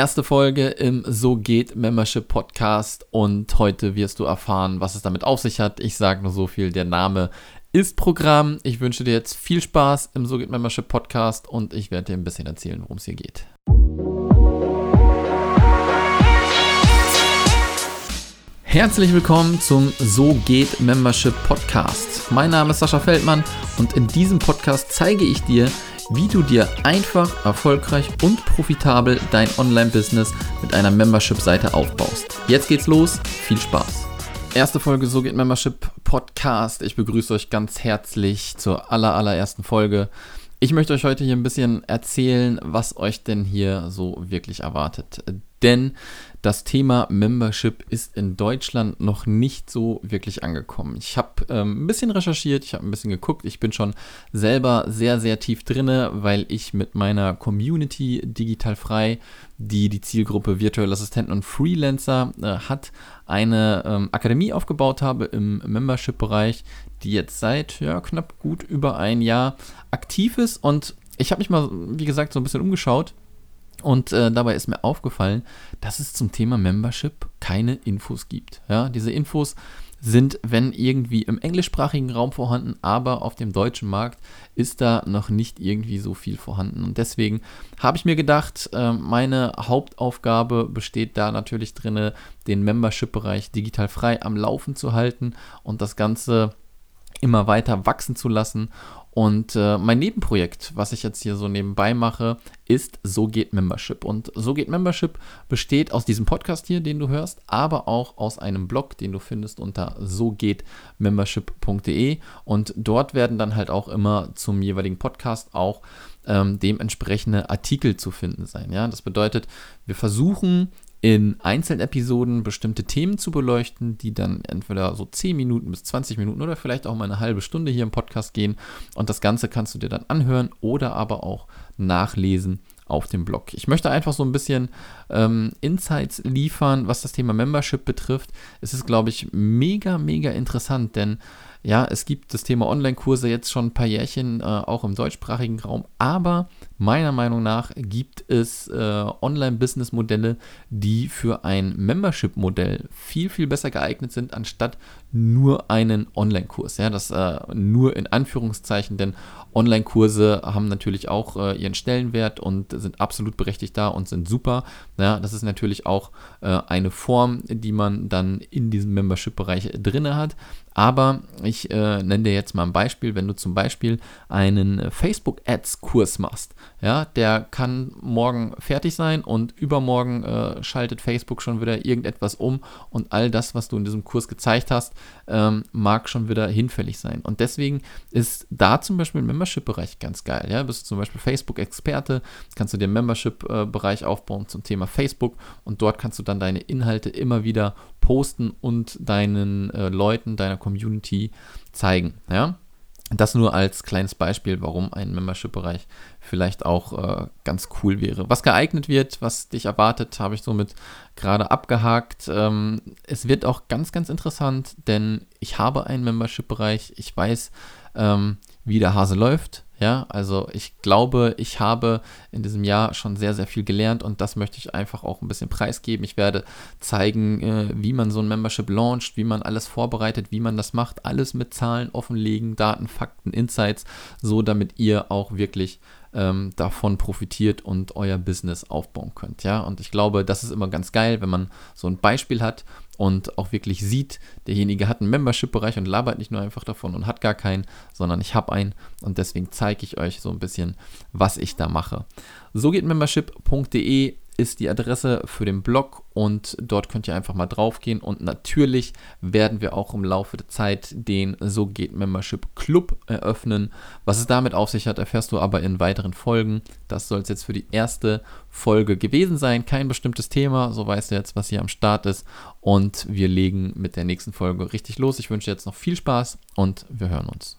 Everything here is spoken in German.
Erste Folge im So geht Membership Podcast und heute wirst du erfahren, was es damit auf sich hat. Ich sage nur so viel, der Name ist Programm. Ich wünsche dir jetzt viel Spaß im So geht Membership Podcast und ich werde dir ein bisschen erzählen, worum es hier geht. Herzlich willkommen zum So geht Membership Podcast. Mein Name ist Sascha Feldmann und in diesem Podcast zeige ich dir, wie du dir einfach, erfolgreich und profitabel dein Online-Business mit einer Membership-Seite aufbaust. Jetzt geht's los, viel Spaß. Erste Folge So geht Membership Podcast. Ich begrüße euch ganz herzlich zur aller, allerersten Folge. Ich möchte euch heute hier ein bisschen erzählen, was euch denn hier so wirklich erwartet. Denn das Thema Membership ist in Deutschland noch nicht so wirklich angekommen. Ich habe ähm, ein bisschen recherchiert, ich habe ein bisschen geguckt. Ich bin schon selber sehr, sehr tief drinne, weil ich mit meiner Community digital frei, die die Zielgruppe virtuelle Assistenten und Freelancer äh, hat, eine ähm, Akademie aufgebaut habe im Membership-Bereich, die jetzt seit ja, knapp gut über ein Jahr aktiv ist. Und ich habe mich mal, wie gesagt, so ein bisschen umgeschaut und äh, dabei ist mir aufgefallen, dass es zum Thema Membership keine Infos gibt. Ja, diese Infos sind, wenn irgendwie im englischsprachigen Raum vorhanden, aber auf dem deutschen Markt ist da noch nicht irgendwie so viel vorhanden. Und deswegen habe ich mir gedacht, äh, meine Hauptaufgabe besteht da natürlich drin, den Membership-Bereich digital frei am Laufen zu halten und das Ganze immer weiter wachsen zu lassen und äh, mein Nebenprojekt, was ich jetzt hier so nebenbei mache, ist So geht Membership. Und So geht Membership besteht aus diesem Podcast hier, den du hörst, aber auch aus einem Blog, den du findest unter sogehtmembership.de. Und dort werden dann halt auch immer zum jeweiligen Podcast auch ähm, dementsprechende Artikel zu finden sein. Ja, das bedeutet, wir versuchen in einzelnen Episoden bestimmte Themen zu beleuchten, die dann entweder so 10 Minuten bis 20 Minuten oder vielleicht auch mal eine halbe Stunde hier im Podcast gehen. Und das Ganze kannst du dir dann anhören oder aber auch nachlesen auf dem Blog. Ich möchte einfach so ein bisschen ähm, Insights liefern, was das Thema Membership betrifft. Es ist, glaube ich, mega, mega interessant, denn ja, es gibt das Thema Online-Kurse jetzt schon ein paar Jährchen, äh, auch im deutschsprachigen Raum, aber meiner Meinung nach gibt es äh, Online-Business-Modelle, die für ein Membership-Modell viel, viel besser geeignet sind, anstatt nur einen Online-Kurs. Ja, das äh, nur in Anführungszeichen, denn Online-Kurse haben natürlich auch äh, ihren Stellenwert und sind absolut berechtigt da und sind super. Ja, das ist natürlich auch äh, eine Form, die man dann in diesem Membership-Bereich drin hat. Aber ich äh, nenne dir jetzt mal ein Beispiel, wenn du zum Beispiel einen Facebook-Ads-Kurs machst, ja, der kann morgen fertig sein und übermorgen äh, schaltet Facebook schon wieder irgendetwas um und all das, was du in diesem Kurs gezeigt hast, ähm, mag schon wieder hinfällig sein. Und deswegen ist da zum Beispiel im Membership-Bereich ganz geil. Ja, bist du zum Beispiel Facebook-Experte, kannst du dir einen Membership-Bereich aufbauen zum Thema Facebook und dort kannst du dann deine Inhalte immer wieder posten und deinen äh, Leuten, deiner Community zeigen. Ja. Das nur als kleines Beispiel, warum ein Membership-Bereich vielleicht auch äh, ganz cool wäre. Was geeignet wird, was dich erwartet, habe ich somit gerade abgehakt. Ähm, es wird auch ganz, ganz interessant, denn ich habe einen Membership-Bereich. Ich weiß, ähm, wie der Hase läuft. Ja, also ich glaube, ich habe in diesem Jahr schon sehr, sehr viel gelernt und das möchte ich einfach auch ein bisschen preisgeben. Ich werde zeigen, äh, wie man so ein Membership launcht, wie man alles vorbereitet, wie man das macht, alles mit Zahlen offenlegen, Daten, Fakten, Insights, so damit ihr auch wirklich ähm, davon profitiert und euer Business aufbauen könnt. Ja, und ich glaube, das ist immer ganz geil, wenn man so ein Beispiel hat und auch wirklich sieht, derjenige hat einen Membership-Bereich und labert nicht nur einfach davon und hat gar keinen, sondern ich habe einen und deswegen zeige ich euch so ein bisschen, was ich da mache. So geht membership.de ist die Adresse für den Blog und dort könnt ihr einfach mal drauf gehen und natürlich werden wir auch im Laufe der Zeit den So geht Membership Club eröffnen. Was es damit auf sich hat, erfährst du aber in weiteren Folgen. Das soll es jetzt für die erste Folge gewesen sein. Kein bestimmtes Thema, so weißt du jetzt, was hier am Start ist und wir legen mit der nächsten Folge richtig los. Ich wünsche jetzt noch viel Spaß und wir hören uns.